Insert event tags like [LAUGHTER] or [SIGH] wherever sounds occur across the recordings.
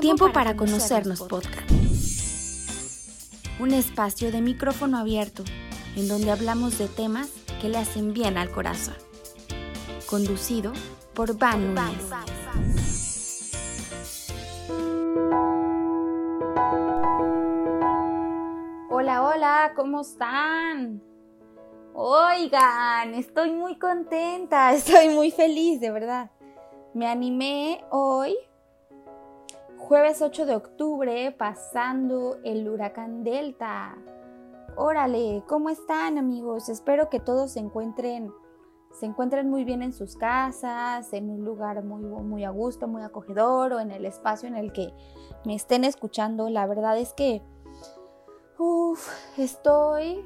Tiempo, para, conocernos, podcast. Un espacio de micrófono abierto en donde hablamos de temas que le hacen bien al corazón. Conducido por Van Núñez. Hola, hola, ¿cómo están? Oigan, estoy muy contenta, [LAUGHS] estoy muy feliz, de verdad. Me animé hoy Jueves 8 de octubre, pasando el huracán Delta. Órale, ¿cómo están amigos? Espero que todos se encuentren, se encuentren muy bien en sus casas, en un lugar muy, muy a gusto, muy acogedor o en el espacio en el que me estén escuchando. La verdad es que, uff, estoy,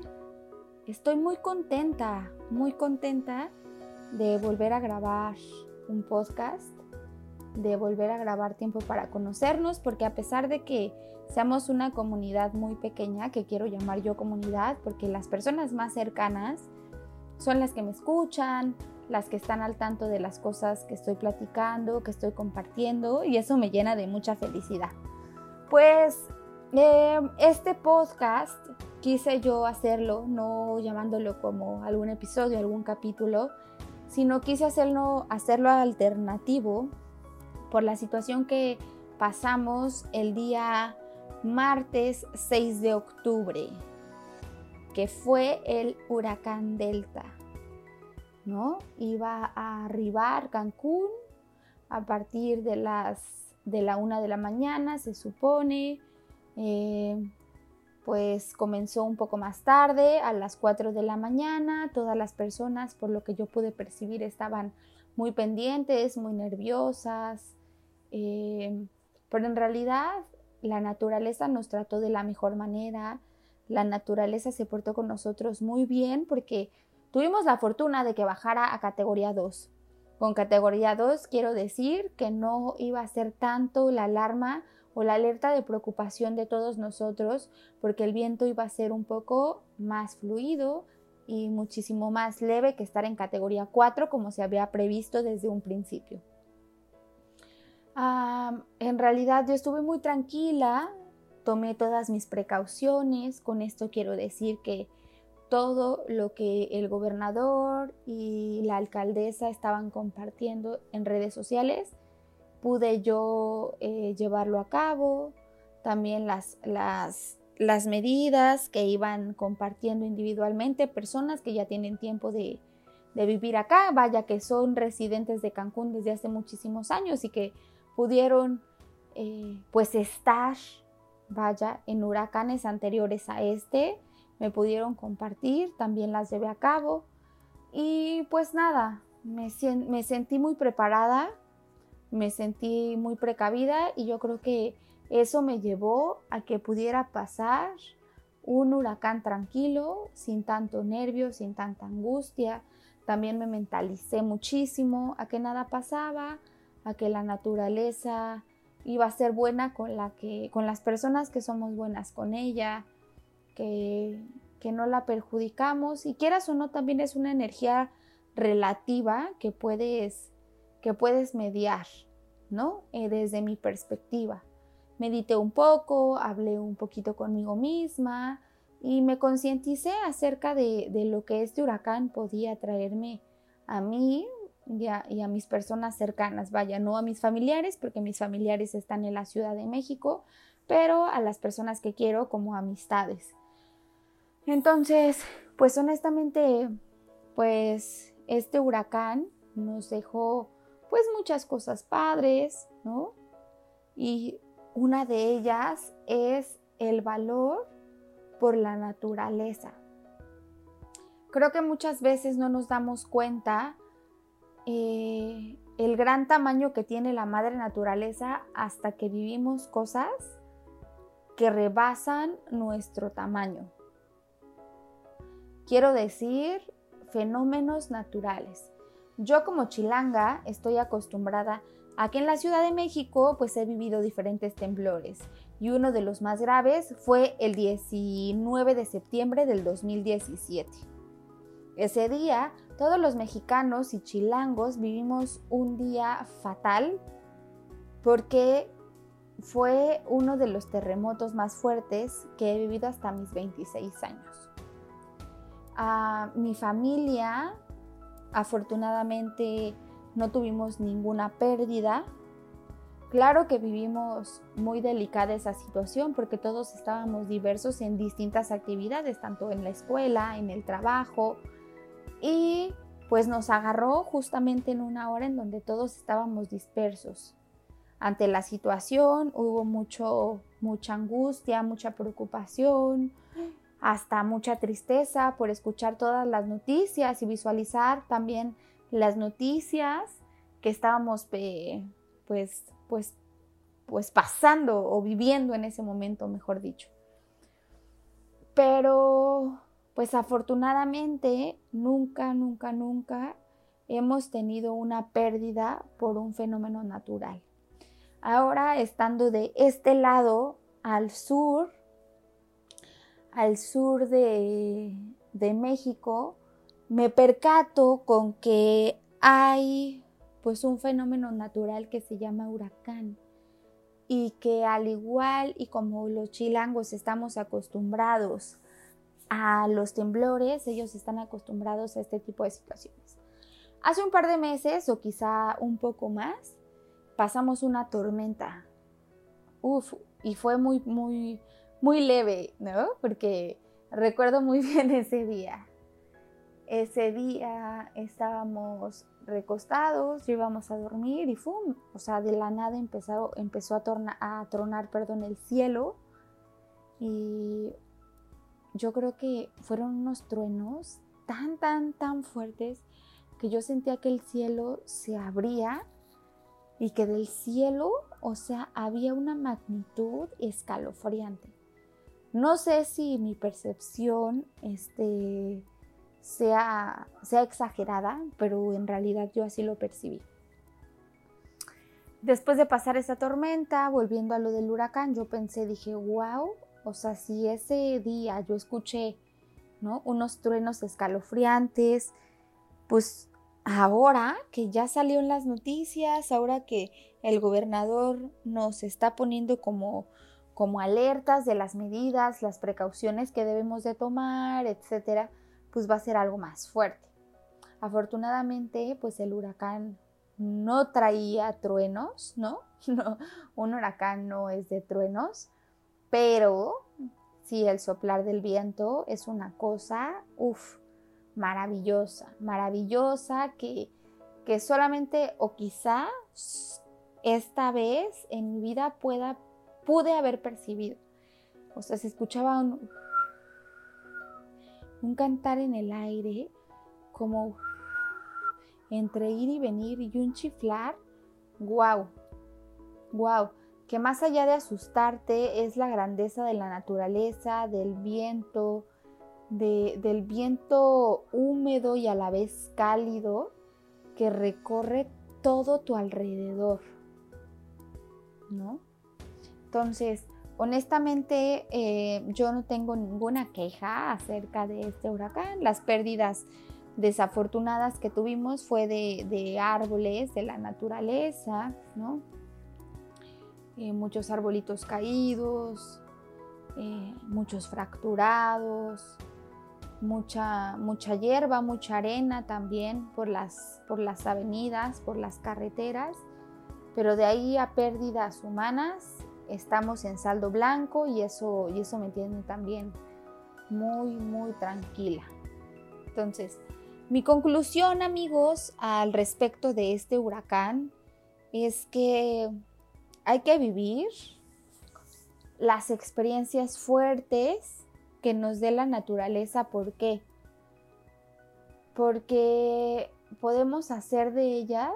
estoy muy contenta, muy contenta de volver a grabar un podcast de volver a grabar tiempo para conocernos, porque a pesar de que seamos una comunidad muy pequeña, que quiero llamar yo comunidad, porque las personas más cercanas son las que me escuchan, las que están al tanto de las cosas que estoy platicando, que estoy compartiendo, y eso me llena de mucha felicidad. Pues eh, este podcast quise yo hacerlo, no llamándolo como algún episodio, algún capítulo, sino quise hacerlo, hacerlo alternativo por la situación que pasamos el día martes 6 de octubre, que fue el huracán Delta, ¿no? Iba a arribar Cancún a partir de las de la una de la mañana, se supone. Eh, pues comenzó un poco más tarde, a las 4 de la mañana. Todas las personas, por lo que yo pude percibir, estaban muy pendientes, muy nerviosas, eh, pero en realidad la naturaleza nos trató de la mejor manera, la naturaleza se portó con nosotros muy bien porque tuvimos la fortuna de que bajara a categoría 2. Con categoría 2 quiero decir que no iba a ser tanto la alarma o la alerta de preocupación de todos nosotros porque el viento iba a ser un poco más fluido y muchísimo más leve que estar en categoría 4 como se había previsto desde un principio en realidad yo estuve muy tranquila, tomé todas mis precauciones, con esto quiero decir que todo lo que el gobernador y la alcaldesa estaban compartiendo en redes sociales, pude yo eh, llevarlo a cabo, también las, las, las medidas que iban compartiendo individualmente, personas que ya tienen tiempo de, de vivir acá, vaya que son residentes de Cancún desde hace muchísimos años y que pudieron eh, pues estar, vaya, en huracanes anteriores a este, me pudieron compartir, también las llevé a cabo y pues nada, me, me sentí muy preparada, me sentí muy precavida y yo creo que eso me llevó a que pudiera pasar un huracán tranquilo, sin tanto nervio, sin tanta angustia. También me mentalicé muchísimo a que nada pasaba, a que la naturaleza iba a ser buena con, la que, con las personas que somos buenas con ella, que, que no la perjudicamos y quieras o no también es una energía relativa que puedes, que puedes mediar, ¿no? Eh, desde mi perspectiva. Medité un poco, hablé un poquito conmigo misma y me concienticé acerca de, de, lo que este huracán podía traerme a mí y a, mis personas cercanas, vaya, no a mis familiares, porque mis familiares están en la Ciudad de México, pero a las personas que quiero como amistades. Entonces, pues honestamente, pues este huracán nos dejó pues muchas cosas padres, ¿no? Y una de ellas es el valor por la naturaleza. Creo que muchas veces no nos damos cuenta eh, el gran tamaño que tiene la madre naturaleza hasta que vivimos cosas que rebasan nuestro tamaño. Quiero decir, fenómenos naturales. Yo como chilanga estoy acostumbrada a que en la Ciudad de México pues he vivido diferentes temblores y uno de los más graves fue el 19 de septiembre del 2017. Ese día todos los mexicanos y chilangos vivimos un día fatal porque fue uno de los terremotos más fuertes que he vivido hasta mis 26 años. A mi familia, afortunadamente, no tuvimos ninguna pérdida. Claro que vivimos muy delicada esa situación porque todos estábamos diversos en distintas actividades, tanto en la escuela, en el trabajo, y pues nos agarró justamente en una hora en donde todos estábamos dispersos. Ante la situación hubo mucho, mucha angustia, mucha preocupación, hasta mucha tristeza por escuchar todas las noticias y visualizar también las noticias que estábamos pues, pues, pues pasando o viviendo en ese momento, mejor dicho. Pero pues afortunadamente nunca, nunca, nunca hemos tenido una pérdida por un fenómeno natural. Ahora, estando de este lado al sur, al sur de, México, me percato con que hay pues un fenómeno natural que se llama huracán y que al igual y como los chilangos estamos acostumbrados a los temblores, ellos están acostumbrados a este tipo de situaciones. Hace un par de meses o quizá un poco más, pasamos una tormenta. Uf, y fue muy, muy, muy leve, ¿no? Porque recuerdo muy [LAUGHS] bien ese día. Ese día estábamos recostados, íbamos a dormir y ¡fum! O sea, de la nada empezó, empezó a, a tronar perdón, el cielo y yo creo que fueron unos truenos tan, tan, tan fuertes que yo sentía que el cielo se abría y que del cielo, o sea, había una magnitud escalofriante. No sé si mi percepción este, sea, sea exagerada, pero en realidad yo así lo percibí. Después de pasar esa tormenta, volviendo a lo del huracán, yo pensé, dije, wow, o sea, si ese día yo escuché, ¿no? Unos truenos escalofriantes, pues ahora que ya salió en las noticias, ahora que el gobernador nos está poniendo como, como alertas de las medidas, las precauciones que debemos de tomar, etcétera, pues va a ser algo más fuerte. Afortunadamente, pues el huracán no traía truenos, ¿no? [LAUGHS] No, un huracán no es de truenos, pero sí, el soplar del viento es una cosa, uff, maravillosa, maravillosa que, que solamente o quizá esta vez en mi vida pueda, pude haber percibido. O sea, se escuchaba un, un cantar en el aire, como entre ir y venir y un chiflar. ¡Guau! ¡Guau! Que más allá de asustarte es la grandeza de la naturaleza, del viento, del viento húmedo y a la vez cálido que recorre todo tu alrededor. ¿No? Entonces, honestamente, eh, yo no tengo ninguna queja acerca de este huracán. Las pérdidas desafortunadas que tuvimos fue de, de árboles, de la naturaleza, ¿no? Eh, muchos arbolitos caídos, eh, muchos fracturados, mucha, mucha hierba, mucha arena también por las, por las avenidas, por las carreteras, pero de ahí a pérdidas humanas estamos en saldo blanco y eso, y eso me tiene también muy, muy tranquila. Entonces, mi conclusión amigos al respecto de este huracán es que hay que vivir las experiencias fuertes que nos dé la naturaleza. ¿Por qué? Porque podemos hacer de ellas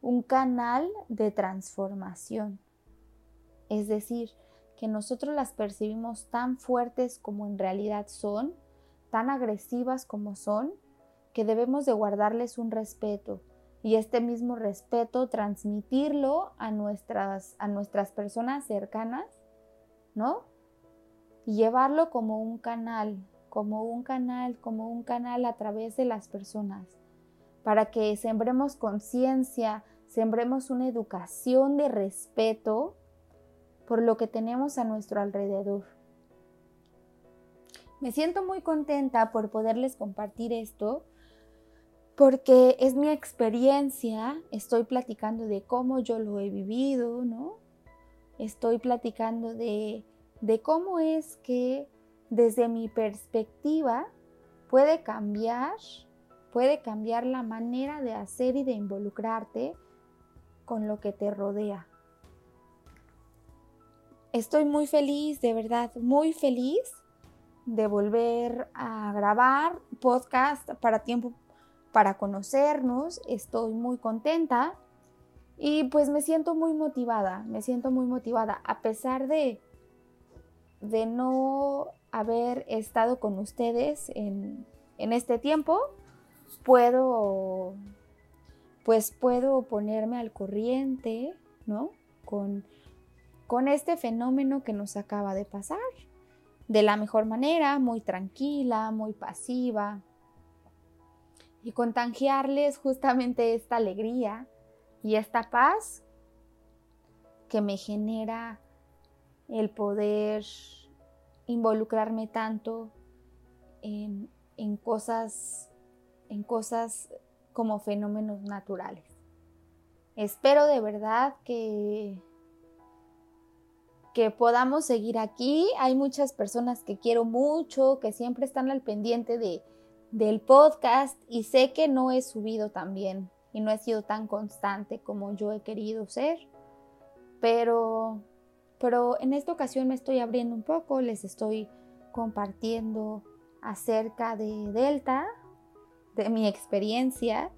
un canal de transformación. Es decir, que nosotros las percibimos tan fuertes como en realidad son, tan agresivas como son, que debemos de guardarles un respeto, y este mismo respeto transmitirlo a nuestras, a nuestras personas cercanas, ¿no? Y llevarlo como un canal, como un canal, como un canal a través de las personas, para que sembremos conciencia, sembremos una educación de respeto por lo que tenemos a nuestro alrededor. Me siento muy contenta por poderles compartir esto porque es mi experiencia, estoy platicando de cómo yo lo he vivido, ¿no? Estoy platicando de, de cómo es que desde mi perspectiva puede cambiar, puede cambiar la manera de hacer y de involucrarte con lo que te rodea. Estoy muy feliz, de verdad, muy feliz de volver a grabar podcast para tiempo para conocernos. Estoy muy contenta y pues me siento muy motivada, me siento muy motivada a pesar de de no haber estado con ustedes en, en este tiempo, puedo pues puedo ponerme al corriente, ¿no? Con, con este fenómeno que nos acaba de pasar. De la mejor manera, muy tranquila, muy pasiva. Y contagiarles justamente esta alegría y esta paz que me genera el poder involucrarme tanto en, cosas en cosas como fenómenos naturales. Espero de verdad que, que podamos seguir aquí. Hay muchas personas que quiero mucho, que siempre están al pendiente de, del podcast y sé que no he subido tan bien y no he sido tan constante como yo he querido ser. Pero, pero en esta ocasión me estoy abriendo un poco, les estoy compartiendo acerca de Delta, de mi experiencia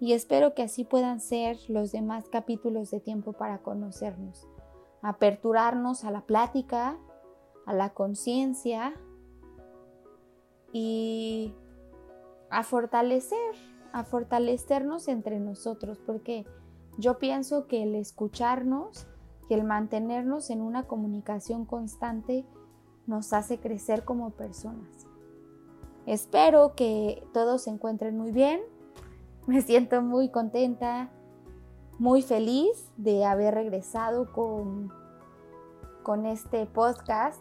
y espero que así puedan ser los demás capítulos de tiempo para conocernos, aperturarnos a la plática, a la conciencia y a fortalecer, a fortalecernos entre nosotros, porque yo pienso que el escucharnos y el mantenernos en una comunicación constante nos hace crecer como personas. Espero que todos se encuentren muy bien. Me siento muy contenta, muy feliz de haber regresado con, con este podcast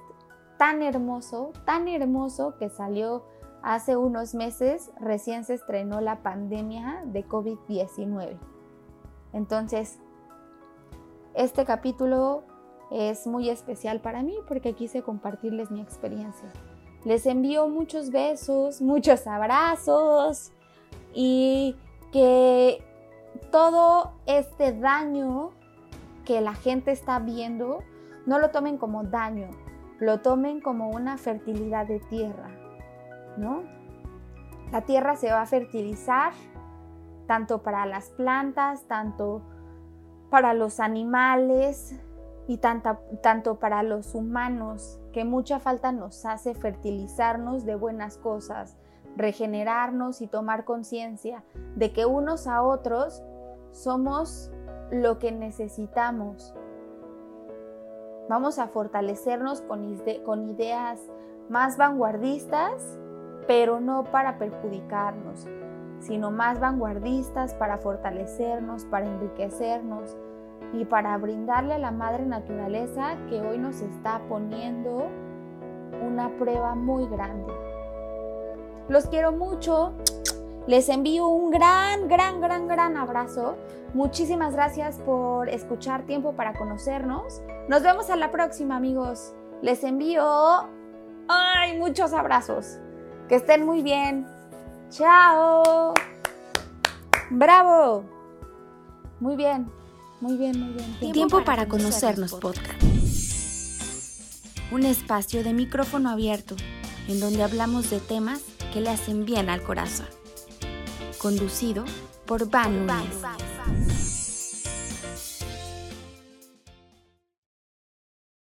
tan hermoso, tan hermoso que salió hace unos meses, recién se estrenó la pandemia de COVID-19. Entonces, este capítulo es muy especial para mí porque quise compartirles mi experiencia. Les envío muchos besos, muchos abrazos y que todo este daño que la gente está viendo no lo tomen como daño, lo tomen como una fertilidad de tierra, ¿no? La tierra se va a fertilizar tanto para las plantas, tanto para los animales y tanto para los humanos que mucha falta nos hace fertilizarnos de buenas cosas, regenerarnos y tomar conciencia de que unos a otros somos lo que necesitamos. Vamos a fortalecernos con, ideas más vanguardistas, pero no para perjudicarnos, sino más vanguardistas para fortalecernos, para enriquecernos, y para brindarle a la madre naturaleza que hoy nos está poniendo una prueba muy grande. Los quiero mucho. Les envío un gran, gran, gran, gran abrazo. Muchísimas gracias por escuchar tiempo para conocernos. Nos vemos a la próxima, amigos. Les envío ay, muchos abrazos. Que estén muy bien. Chao. Bravo. Muy bien. Muy bien, muy bien. Tiempo, para, conocernos, podcast. Un espacio de micrófono abierto en donde hablamos de temas que le hacen bien al corazón. Conducido por Van